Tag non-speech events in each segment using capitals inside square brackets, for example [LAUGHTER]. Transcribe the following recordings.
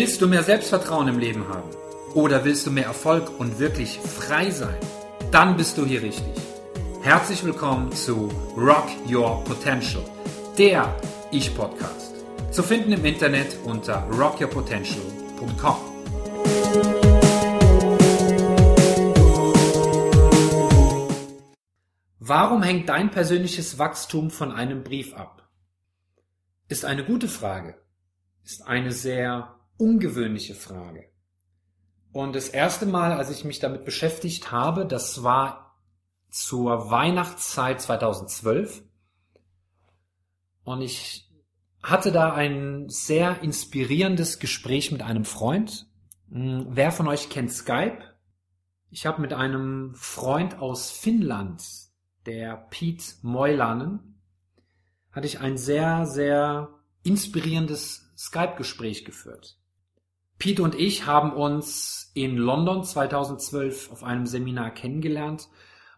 Willst du mehr Selbstvertrauen im Leben haben? Oder willst du mehr Erfolg und wirklich frei sein? Dann bist du hier richtig. Herzlich willkommen zu Rock Your Potential, der Ich-Podcast. Zu finden im Internet unter rockyourpotential.com. Warum hängt dein persönliches Wachstum von einem Brief ab? Ist eine gute Frage. Ist eine sehr ungewöhnliche Frage. Und das erste Mal, als ich mich damit beschäftigt habe, das war zur Weihnachtszeit 2012. Und ich hatte da ein sehr inspirierendes Gespräch mit einem Freund. Hm, wer von euch kennt Skype? Ich habe mit einem Freund aus Finnland, der Pete Moilanen, hatte ich ein sehr, sehr inspirierendes Skype-Gespräch geführt. Pete und ich haben uns in London 2012 auf einem Seminar kennengelernt,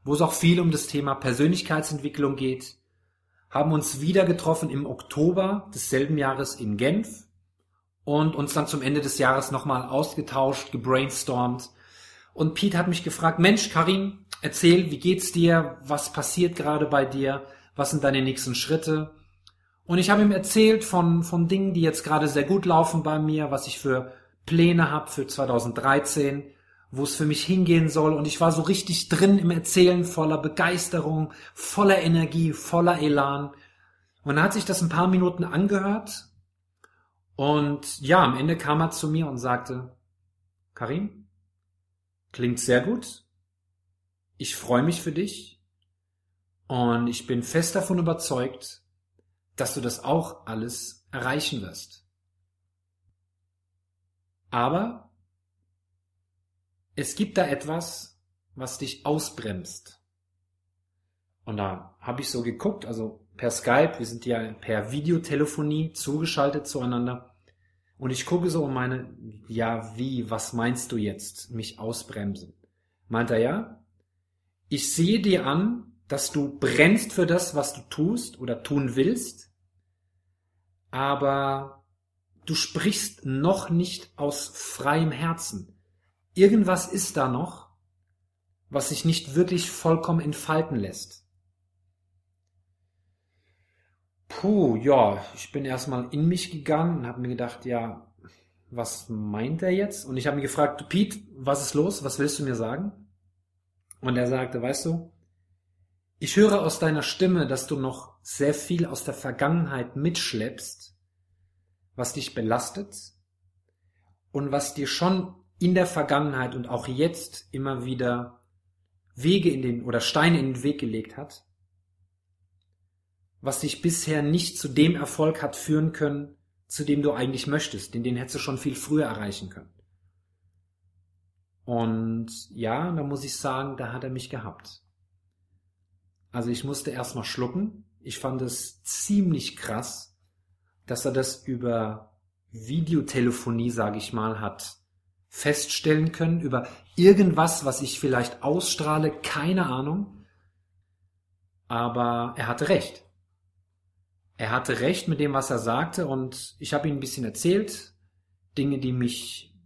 wo es auch viel um das Thema Persönlichkeitsentwicklung geht, haben uns wieder getroffen im Oktober desselben Jahres in Genf und uns dann zum Ende des Jahres nochmal ausgetauscht, gebrainstormt. Und Pete hat mich gefragt, Mensch, Karim, erzähl, wie geht's dir? Was passiert gerade bei dir? Was sind deine nächsten Schritte? Und ich habe ihm erzählt von, von Dingen, die jetzt gerade sehr gut laufen bei mir, was ich für Pläne habe für 2013, wo es für mich hingehen soll. Und ich war so richtig drin im Erzählen, voller Begeisterung, voller Energie, voller Elan. Und dann hat sich das ein paar Minuten angehört. Und ja, am Ende kam er zu mir und sagte, Karim, klingt sehr gut. Ich freue mich für dich. Und ich bin fest davon überzeugt, dass du das auch alles erreichen wirst. Aber es gibt da etwas, was dich ausbremst. Und da habe ich so geguckt, also per Skype, wir sind ja per Videotelefonie zugeschaltet zueinander. Und ich gucke so und meine, ja, wie, was meinst du jetzt, mich ausbremsen? Meint er ja, ich sehe dir an, dass du brennst für das, was du tust oder tun willst, aber du sprichst noch nicht aus freiem Herzen. Irgendwas ist da noch, was sich nicht wirklich vollkommen entfalten lässt. Puh, ja, ich bin erstmal in mich gegangen und habe mir gedacht, ja, was meint er jetzt? Und ich habe mich gefragt, Pete, was ist los? Was willst du mir sagen? Und er sagte, weißt du, ich höre aus deiner Stimme, dass du noch sehr viel aus der Vergangenheit mitschleppst was dich belastet und was dir schon in der Vergangenheit und auch jetzt immer wieder Wege in den oder Steine in den Weg gelegt hat, was dich bisher nicht zu dem Erfolg hat führen können, zu dem du eigentlich möchtest, denn den hättest du schon viel früher erreichen können. Und ja, da muss ich sagen, da hat er mich gehabt. Also ich musste erstmal schlucken. Ich fand es ziemlich krass, dass er das über Videotelefonie, sage ich mal, hat feststellen können, über irgendwas, was ich vielleicht ausstrahle, keine Ahnung. Aber er hatte recht. Er hatte recht mit dem, was er sagte und ich habe ihm ein bisschen erzählt, Dinge, die mich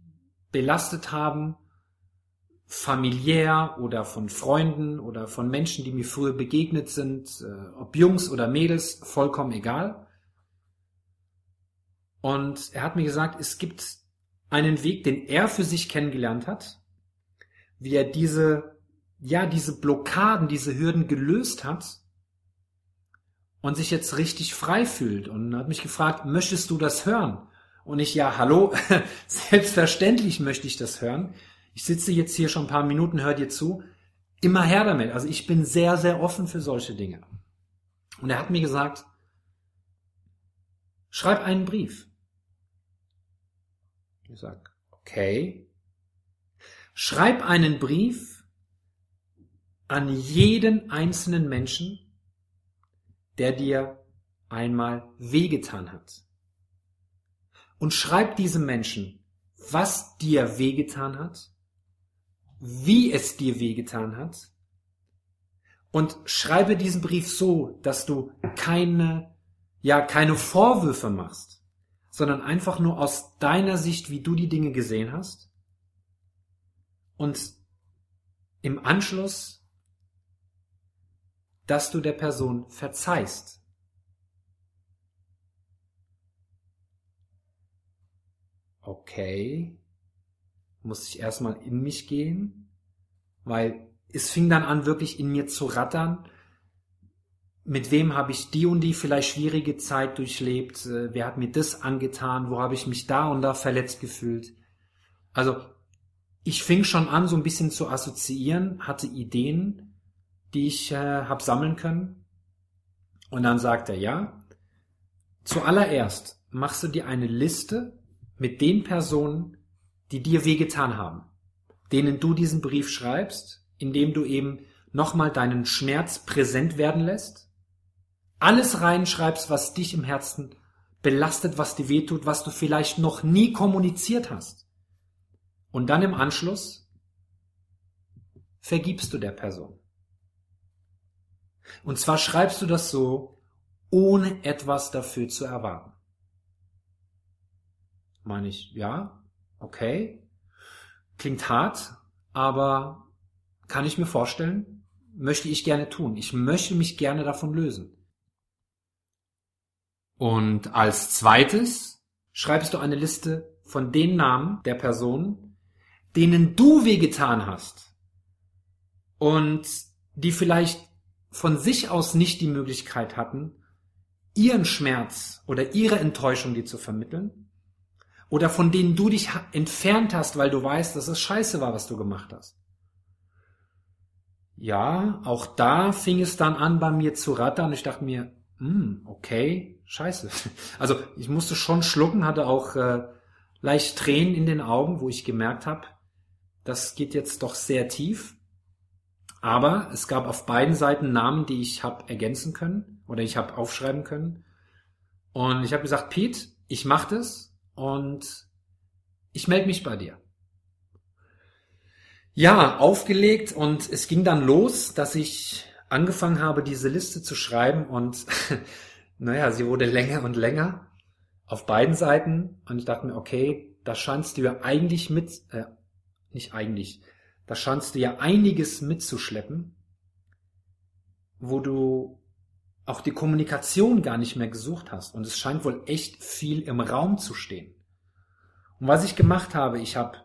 belastet haben, familiär oder von Freunden oder von Menschen, die mir früher begegnet sind, äh, ob Jungs oder Mädels, vollkommen egal. Und er hat mir gesagt, es gibt einen Weg, den er für sich kennengelernt hat, wie er diese, ja, diese Blockaden, diese Hürden gelöst hat und sich jetzt richtig frei fühlt und hat mich gefragt, möchtest du das hören? Und ich, ja, hallo, [LAUGHS] selbstverständlich möchte ich das hören. Ich sitze jetzt hier schon ein paar Minuten, hör dir zu. Immer her damit. Also ich bin sehr, sehr offen für solche Dinge. Und er hat mir gesagt, Schreib einen Brief. Ich sag, okay. Schreib einen Brief an jeden einzelnen Menschen, der dir einmal wehgetan hat. Und schreib diesem Menschen, was dir wehgetan hat, wie es dir wehgetan hat, und schreibe diesen Brief so, dass du keine ja keine Vorwürfe machst, sondern einfach nur aus deiner Sicht, wie du die Dinge gesehen hast. Und im Anschluss, dass du der Person verzeihst. Okay, muss ich erstmal in mich gehen, weil es fing dann an, wirklich in mir zu rattern mit wem habe ich die und die vielleicht schwierige Zeit durchlebt, äh, wer hat mir das angetan, wo habe ich mich da und da verletzt gefühlt. Also ich fing schon an, so ein bisschen zu assoziieren, hatte Ideen, die ich äh, habe sammeln können. Und dann sagt er, ja, zuallererst machst du dir eine Liste mit den Personen, die dir wehgetan haben, denen du diesen Brief schreibst, indem du eben nochmal deinen Schmerz präsent werden lässt alles reinschreibst, was dich im Herzen belastet, was dir wehtut, was du vielleicht noch nie kommuniziert hast. Und dann im Anschluss vergibst du der Person. Und zwar schreibst du das so, ohne etwas dafür zu erwarten. Meine ich, ja, okay, klingt hart, aber kann ich mir vorstellen, möchte ich gerne tun. Ich möchte mich gerne davon lösen. Und als zweites schreibst du eine Liste von den Namen der Personen, denen du wehgetan hast und die vielleicht von sich aus nicht die Möglichkeit hatten, ihren Schmerz oder ihre Enttäuschung dir zu vermitteln oder von denen du dich entfernt hast, weil du weißt, dass es scheiße war, was du gemacht hast. Ja, auch da fing es dann an bei mir zu rattern. Ich dachte mir, hm, okay, scheiße. [LAUGHS] Also ich musste schon schlucken, hatte auch äh, leicht Tränen in den Augen, wo ich gemerkt habe, das geht jetzt doch sehr tief. Aber es gab auf beiden Seiten Namen, die ich habe ergänzen können oder ich habe aufschreiben können. Und ich habe gesagt, Pete, ich mache das und ich melde mich bei dir. Ja, aufgelegt und es ging dann los, dass ich angefangen habe, diese Liste zu schreiben und [LAUGHS] naja, sie wurde länger und länger auf beiden Seiten und ich dachte mir, okay, da scheinst du ja eigentlich mit, äh, nicht eigentlich, da scheinst du ja einiges mitzuschleppen, wo du auch die Kommunikation gar nicht mehr gesucht hast und es scheint wohl echt viel im Raum zu stehen. Und was ich gemacht habe, ich habe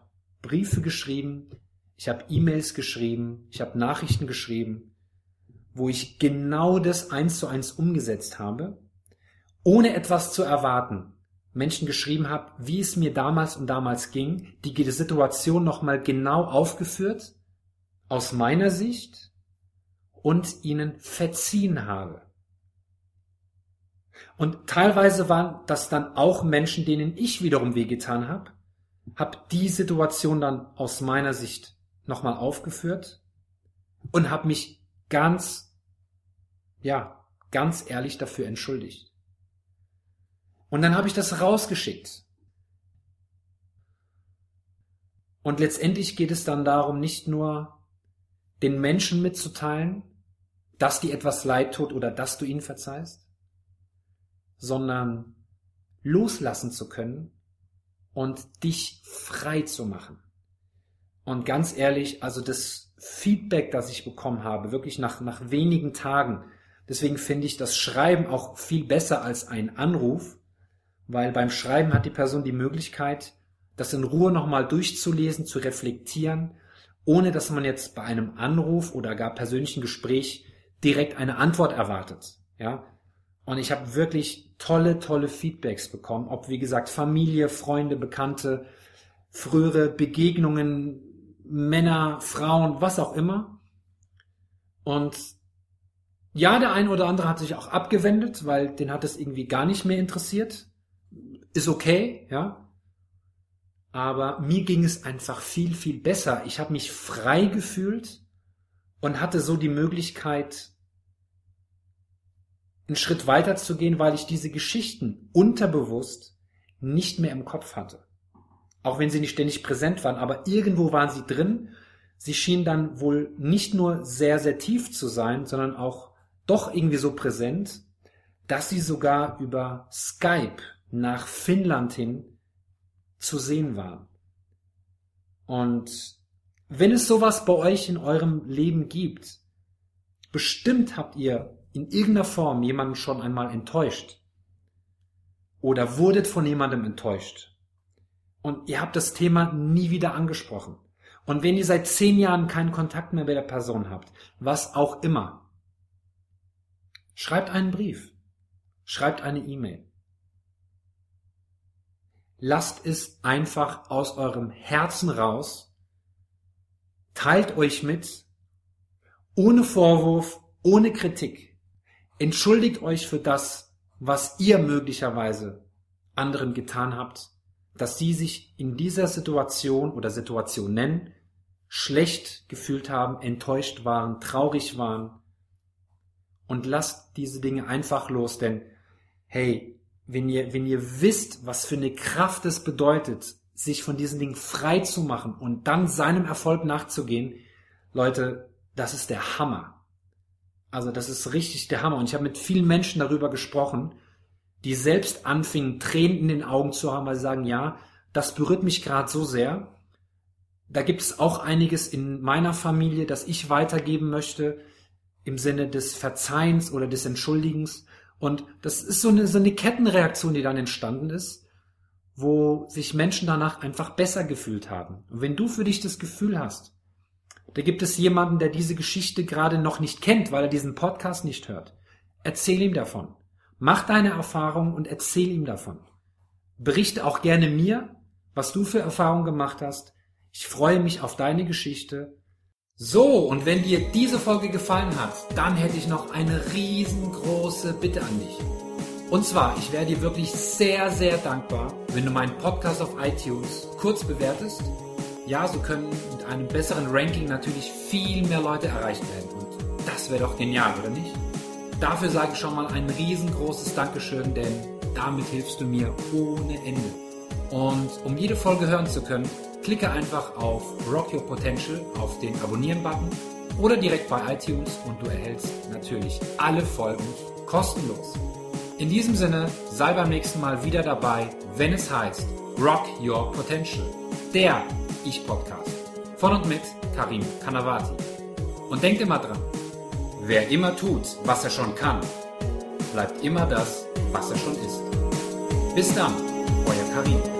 Briefe geschrieben, ich habe E-Mails geschrieben, ich habe Nachrichten geschrieben, wo ich genau das eins zu eins umgesetzt habe, ohne etwas zu erwarten, Menschen geschrieben habe, wie es mir damals und damals ging, die Situation nochmal genau aufgeführt, aus meiner Sicht, und ihnen verziehen habe. Und teilweise waren das dann auch Menschen, denen ich wiederum wehgetan habe, habe die Situation dann aus meiner Sicht nochmal aufgeführt und habe mich ganz, ja, ganz ehrlich dafür entschuldigt. Und dann habe ich das rausgeschickt. Und letztendlich geht es dann darum, nicht nur den Menschen mitzuteilen, dass dir etwas leid tut oder dass du ihnen verzeihst, sondern loslassen zu können und dich frei zu machen. Und ganz ehrlich, also das Feedback, das ich bekommen habe, wirklich nach, nach wenigen Tagen. Deswegen finde ich das Schreiben auch viel besser als ein Anruf, weil beim Schreiben hat die Person die Möglichkeit, das in Ruhe nochmal durchzulesen, zu reflektieren, ohne dass man jetzt bei einem Anruf oder gar persönlichen Gespräch direkt eine Antwort erwartet. Ja, und ich habe wirklich tolle, tolle Feedbacks bekommen, ob wie gesagt Familie, Freunde, Bekannte, frühere Begegnungen, Männer, Frauen, was auch immer. Und ja, der eine oder andere hat sich auch abgewendet, weil den hat es irgendwie gar nicht mehr interessiert. Ist okay, ja. Aber mir ging es einfach viel, viel besser. Ich habe mich frei gefühlt und hatte so die Möglichkeit, einen Schritt weiter zu gehen, weil ich diese Geschichten unterbewusst nicht mehr im Kopf hatte. Auch wenn sie nicht ständig präsent waren, aber irgendwo waren sie drin. Sie schienen dann wohl nicht nur sehr, sehr tief zu sein, sondern auch doch irgendwie so präsent, dass sie sogar über Skype nach Finnland hin zu sehen waren. Und wenn es sowas bei euch in eurem Leben gibt, bestimmt habt ihr in irgendeiner Form jemanden schon einmal enttäuscht oder wurdet von jemandem enttäuscht und ihr habt das Thema nie wieder angesprochen. Und wenn ihr seit zehn Jahren keinen Kontakt mehr mit der Person habt, was auch immer, schreibt einen Brief, schreibt eine E-Mail. Lasst es einfach aus eurem Herzen raus, teilt euch mit, ohne Vorwurf, ohne Kritik. Entschuldigt euch für das, was ihr möglicherweise anderen getan habt dass sie sich in dieser Situation oder Situationen schlecht gefühlt haben, enttäuscht waren, traurig waren. Und lasst diese Dinge einfach los, denn hey, wenn ihr, wenn ihr wisst, was für eine Kraft es bedeutet, sich von diesen Dingen frei zu machen und dann seinem Erfolg nachzugehen, Leute, das ist der Hammer. Also das ist richtig der Hammer. Und ich habe mit vielen Menschen darüber gesprochen, die selbst anfingen, Tränen in den Augen zu haben, weil sie sagen, ja, das berührt mich gerade so sehr. Da gibt es auch einiges in meiner Familie, das ich weitergeben möchte im Sinne des Verzeihens oder des Entschuldigens. Und das ist so eine, so eine Kettenreaktion, die dann entstanden ist, wo sich Menschen danach einfach besser gefühlt haben. Und wenn du für dich das Gefühl hast, da gibt es jemanden, der diese Geschichte gerade noch nicht kennt, weil er diesen Podcast nicht hört, erzähl ihm davon. Mach deine Erfahrung und erzähl ihm davon. Berichte auch gerne mir, was du für Erfahrungen gemacht hast. Ich freue mich auf deine Geschichte. So, und wenn dir diese Folge gefallen hat, dann hätte ich noch eine riesengroße Bitte an dich. Und zwar, ich wäre dir wirklich sehr, sehr dankbar, wenn du meinen Podcast auf iTunes kurz bewertest. Ja, so können mit einem besseren Ranking natürlich viel mehr Leute erreicht werden. Und das wäre doch genial, oder nicht? Dafür sage ich schon mal ein riesengroßes Dankeschön, denn damit hilfst du mir ohne Ende. Und um jede Folge hören zu können, klicke einfach auf Rock Your Potential auf den Abonnieren-Button oder direkt bei iTunes und du erhältst natürlich alle Folgen kostenlos. In diesem Sinne, sei beim nächsten Mal wieder dabei, wenn es heißt Rock Your Potential, der Ich-Podcast von und mit Karim Kanavati. Und denk immer dran, Wer immer tut, was er schon kann, bleibt immer das, was er schon ist. Bis dann, euer Karim.